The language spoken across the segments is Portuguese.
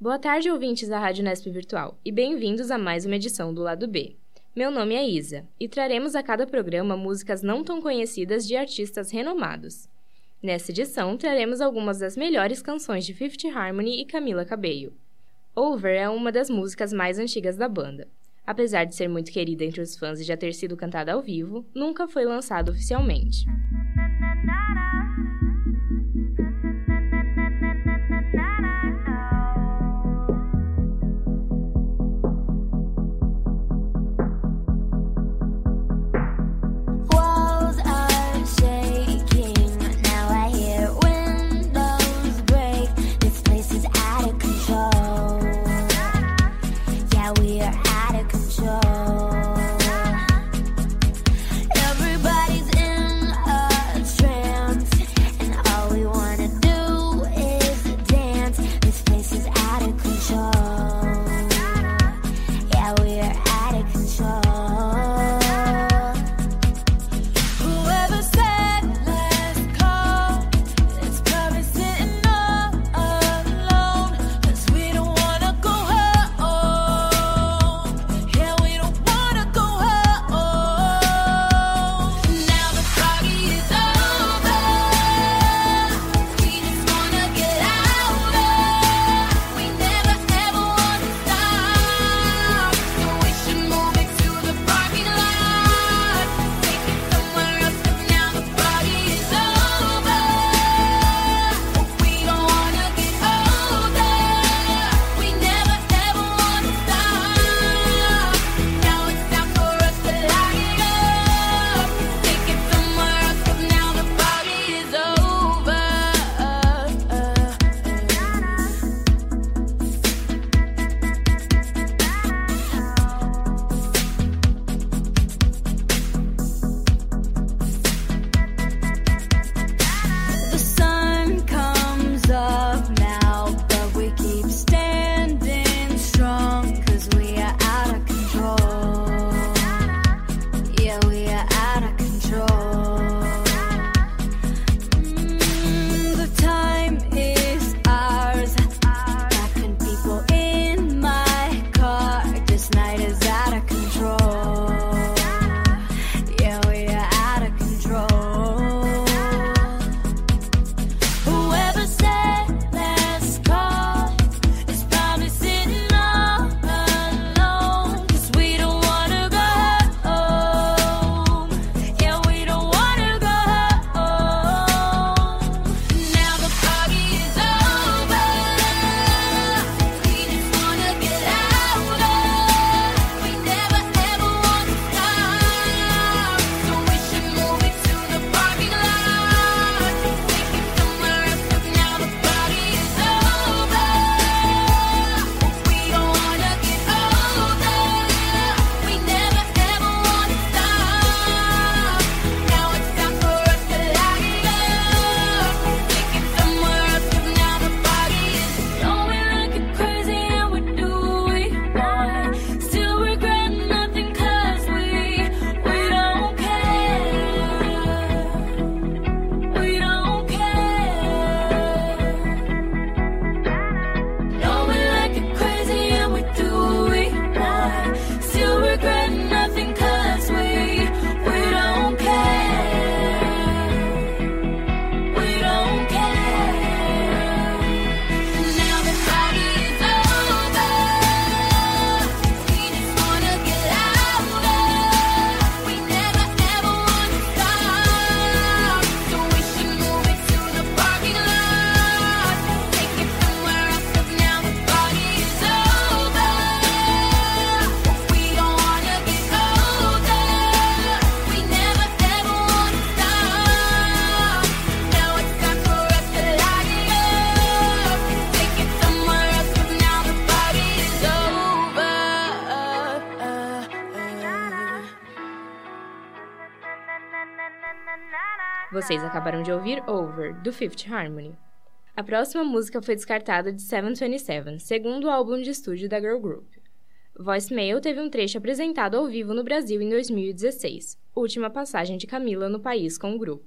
Boa tarde, ouvintes da Rádio Nesp Virtual, e bem-vindos a mais uma edição do Lado B. Meu nome é Isa, e traremos a cada programa músicas não tão conhecidas de artistas renomados. Nesta edição, traremos algumas das melhores canções de Fifth Harmony e Camila Cabello. Over é uma das músicas mais antigas da banda. Apesar de ser muito querida entre os fãs e já ter sido cantada ao vivo, nunca foi lançada oficialmente. Vocês acabaram de ouvir Over, do Fifth Harmony. A próxima música foi descartada de 727, segundo álbum de estúdio da girl group. Voicemail teve um trecho apresentado ao vivo no Brasil em 2016, última passagem de Camila no país com o grupo.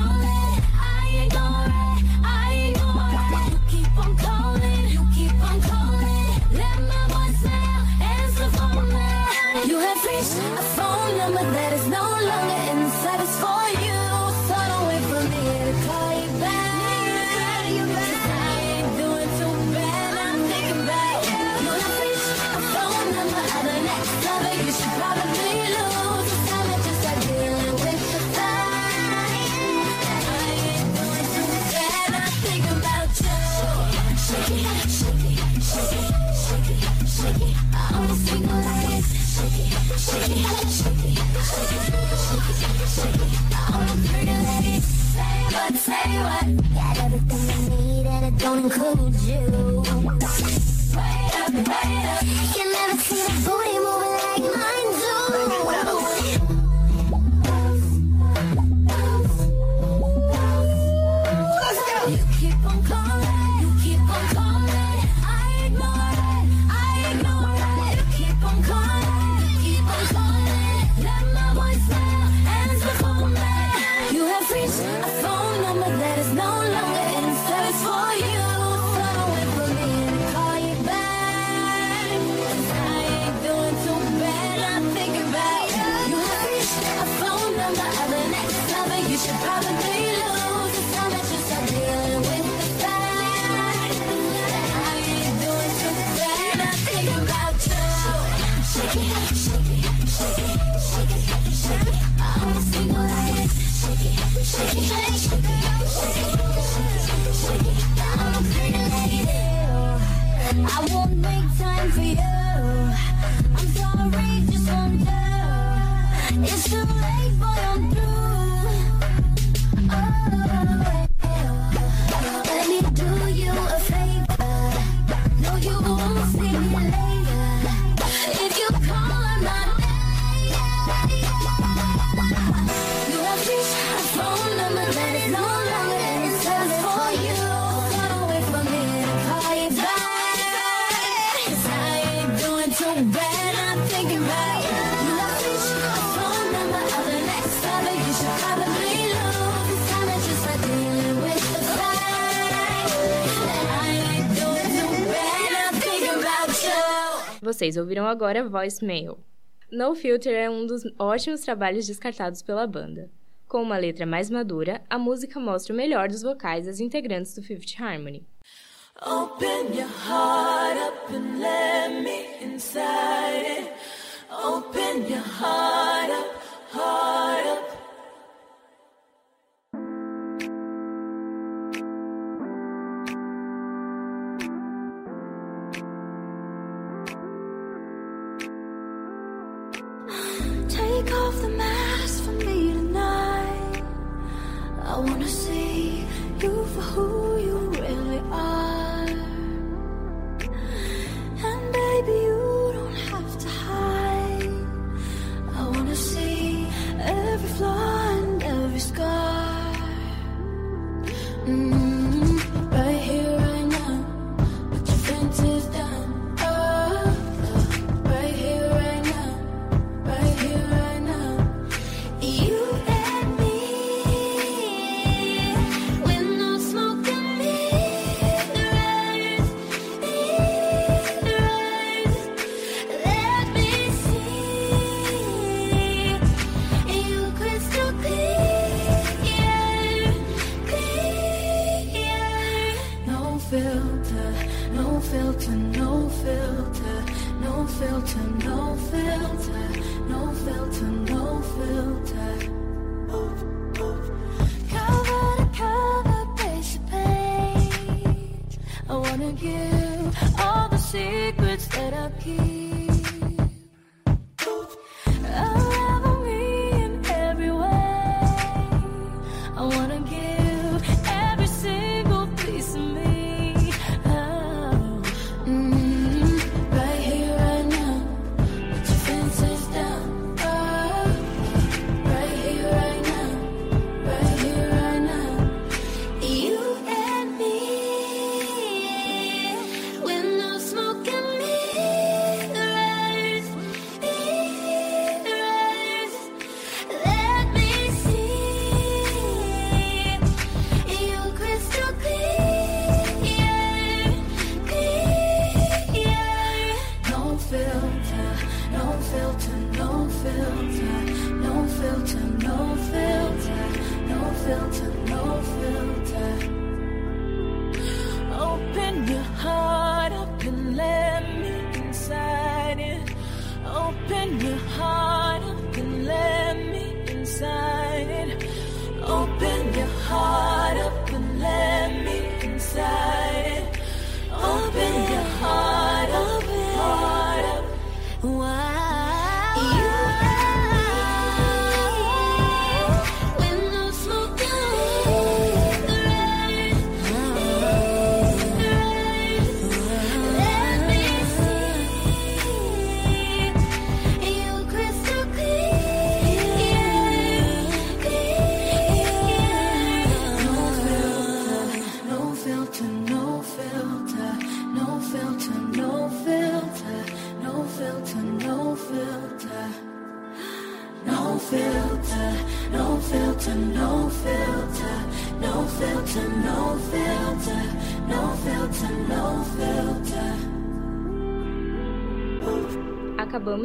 shake it, shake it, shake it. shake it, shake it. I always feel like this. Shake it, shake it, shake it. should probably a Vocês ouviram agora Voicemail. No Filter é um dos ótimos trabalhos descartados pela banda. Com uma letra mais madura, a música mostra o melhor dos vocais das integrantes do Fifth Harmony. Open your heart up and let me inside it. Open your heart up, heart up. filter, no filter, no filter, no filter, no filter, no filter. Cover to cover, page to page. I wanna give all the secrets that I keep.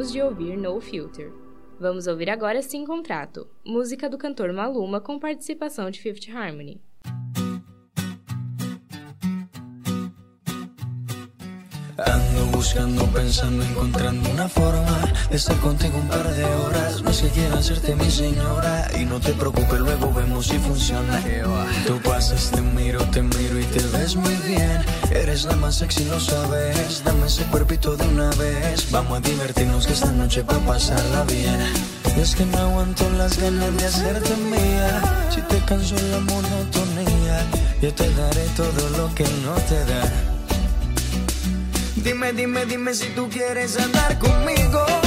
Acabamos de ouvir No Filter. Vamos ouvir agora Sem Contrato, música do cantor Maluma com participação de Fifth Harmony. Ando buscando, pensando, encontrando una forma de estar contigo un par de horas. Hacerte mi señora y no te preocupes, luego vemos si funciona. Tú pasas, te miro, te miro y te ves muy bien. Eres la más sexy, lo sabes. Dame ese cuerpito de una vez. Vamos a divertirnos que esta noche va a pasarla bien. Es que no aguanto las ganas de hacerte mía. Si te canso la monotonía, yo te daré todo lo que no te da. Dime, dime, dime si tú quieres andar conmigo.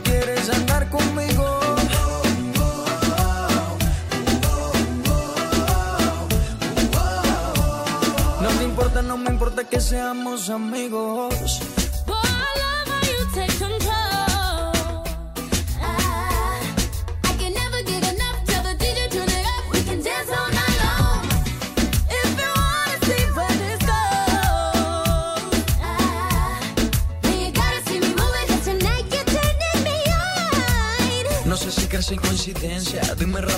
seamos amigos.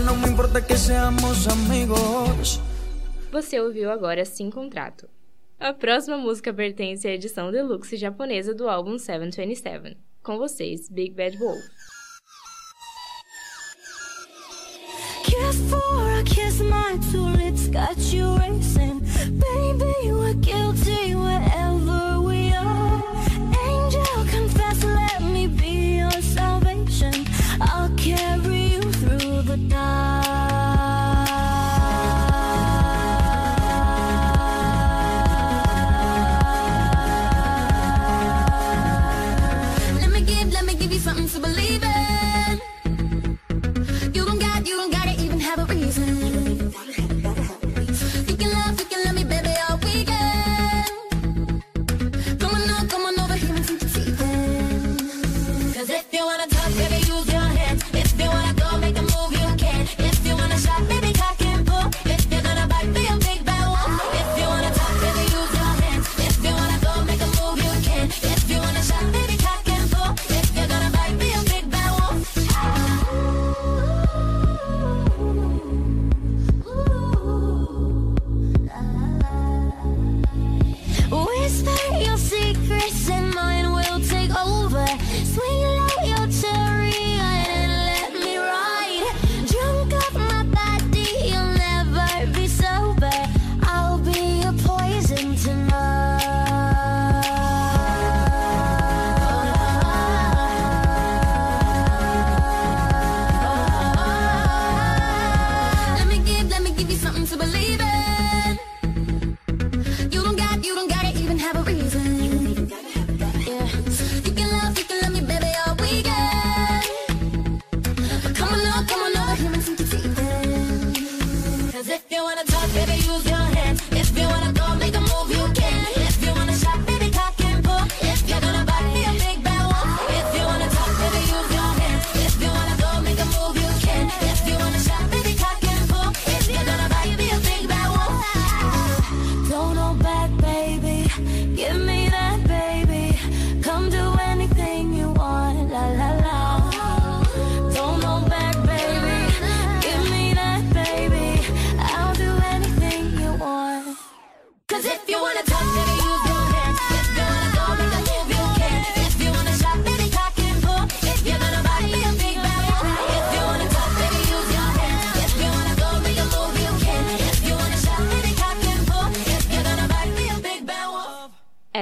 no me importa que seamos amigos. Você ouviu agora Sem Contrato. A próxima música pertence à edição deluxe japonesa do álbum 727. Com vocês, Big Bad Wolf. Kiss for a kiss, my two lips got you racing. Baby, we're guilty wherever we are. Angel, confess, let me be your salvation. I'll carry something to believe in. You don't got, you don't gotta even have a reason.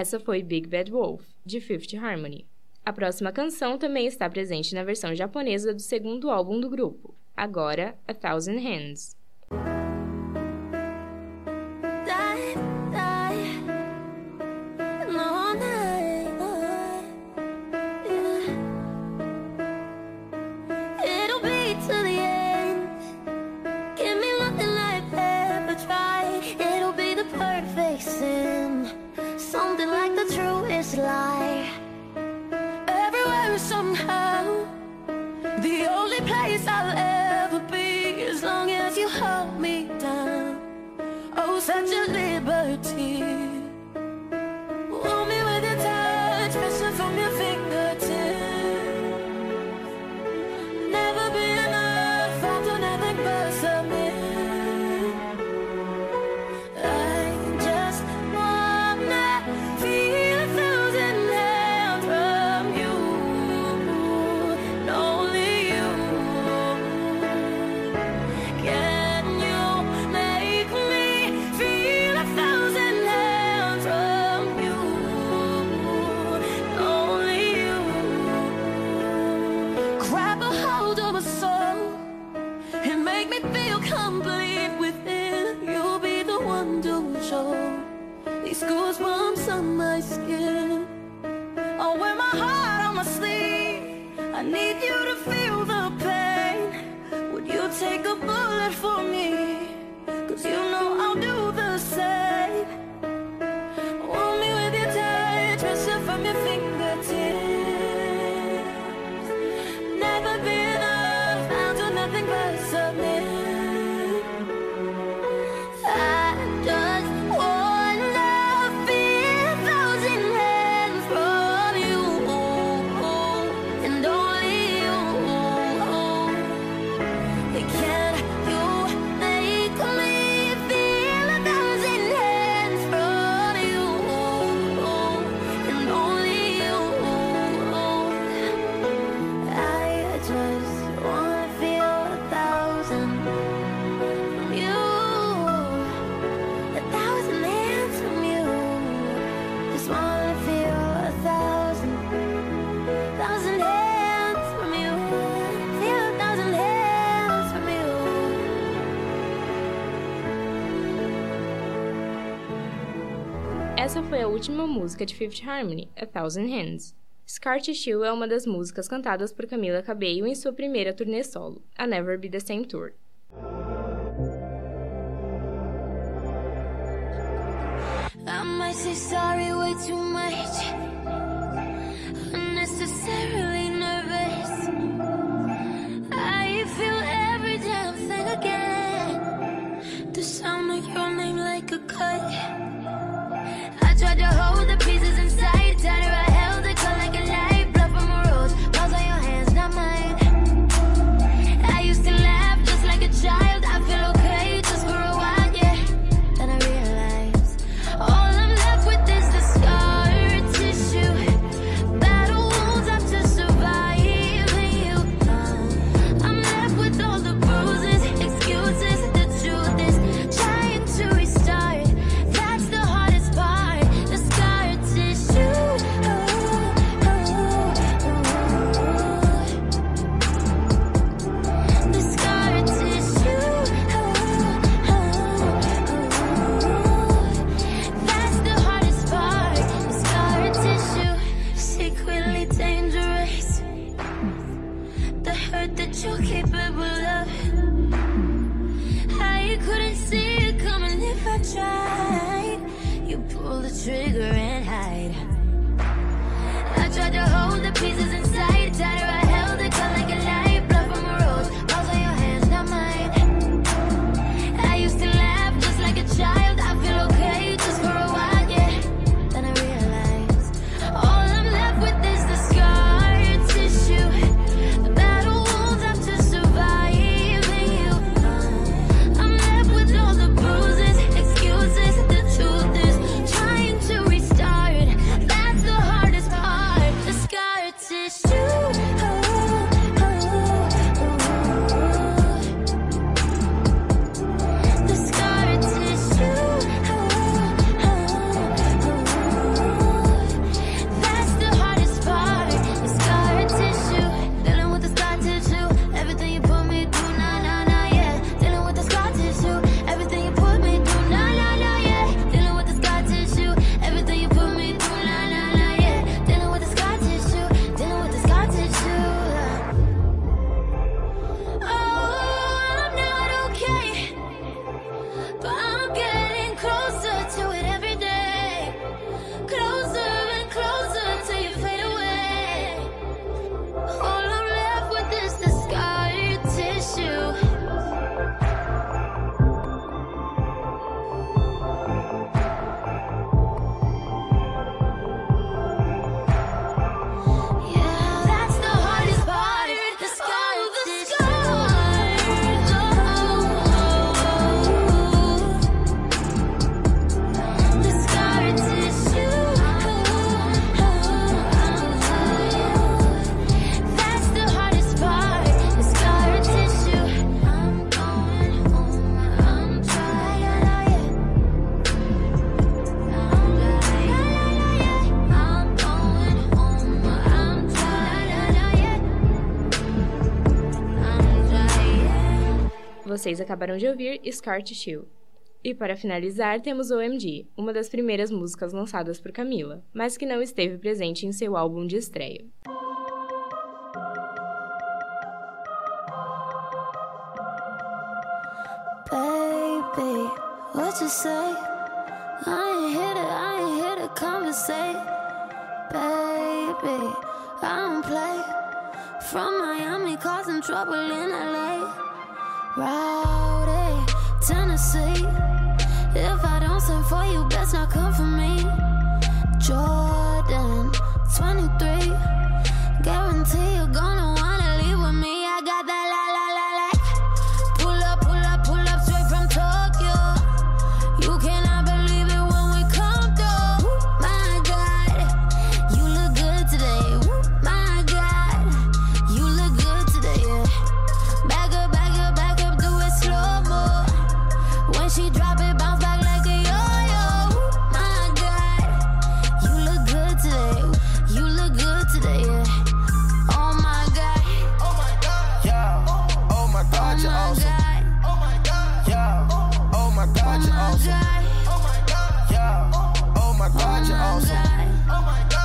essa foi Big Bad Wolf, de Fifth Harmony. A próxima canção também está presente na versão japonesa do segundo álbum do grupo, agora A Thousand Hands. lie Everywhere somehow The only place I'll ever be As long as you hold me down. Oh, such a need you to feel the pain Would you take a bullet for me? é a última música de Fifth Harmony, A Thousand Hands. Scar Tissue é uma das músicas cantadas por Camila Cabello em sua primeira turnê solo, a Never Be The Same Tour. I might say sorry way too. tried, you pull the trigger and hide. I tried to hold the pieces inside, tied right. Vocês acabaram de ouvir Scar Chill E para finalizar, temos OMG, uma das primeiras músicas lançadas por Camila, mas que não esteve presente em seu álbum de estreia. Baby, what you say? I ain't here to, I ain't here to conversate. Baby, I don't play. From Miami, causing trouble in LA. Rowdy, Tennessee. If I don't send for you, best not come for me. Jordan, 23. Guarantee you're gonna. awesome. Oh my god, yeah. Oh my god, you're awesome. Oh my god.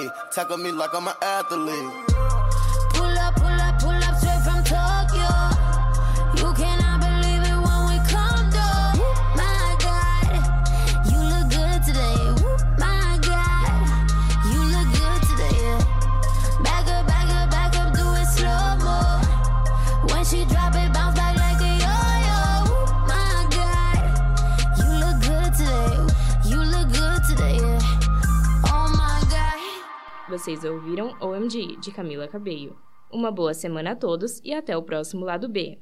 me, tackle me like I'm an athlete. Vocês ouviram OMG de Camila Cabello. Uma boa semana a todos e até o próximo lado B.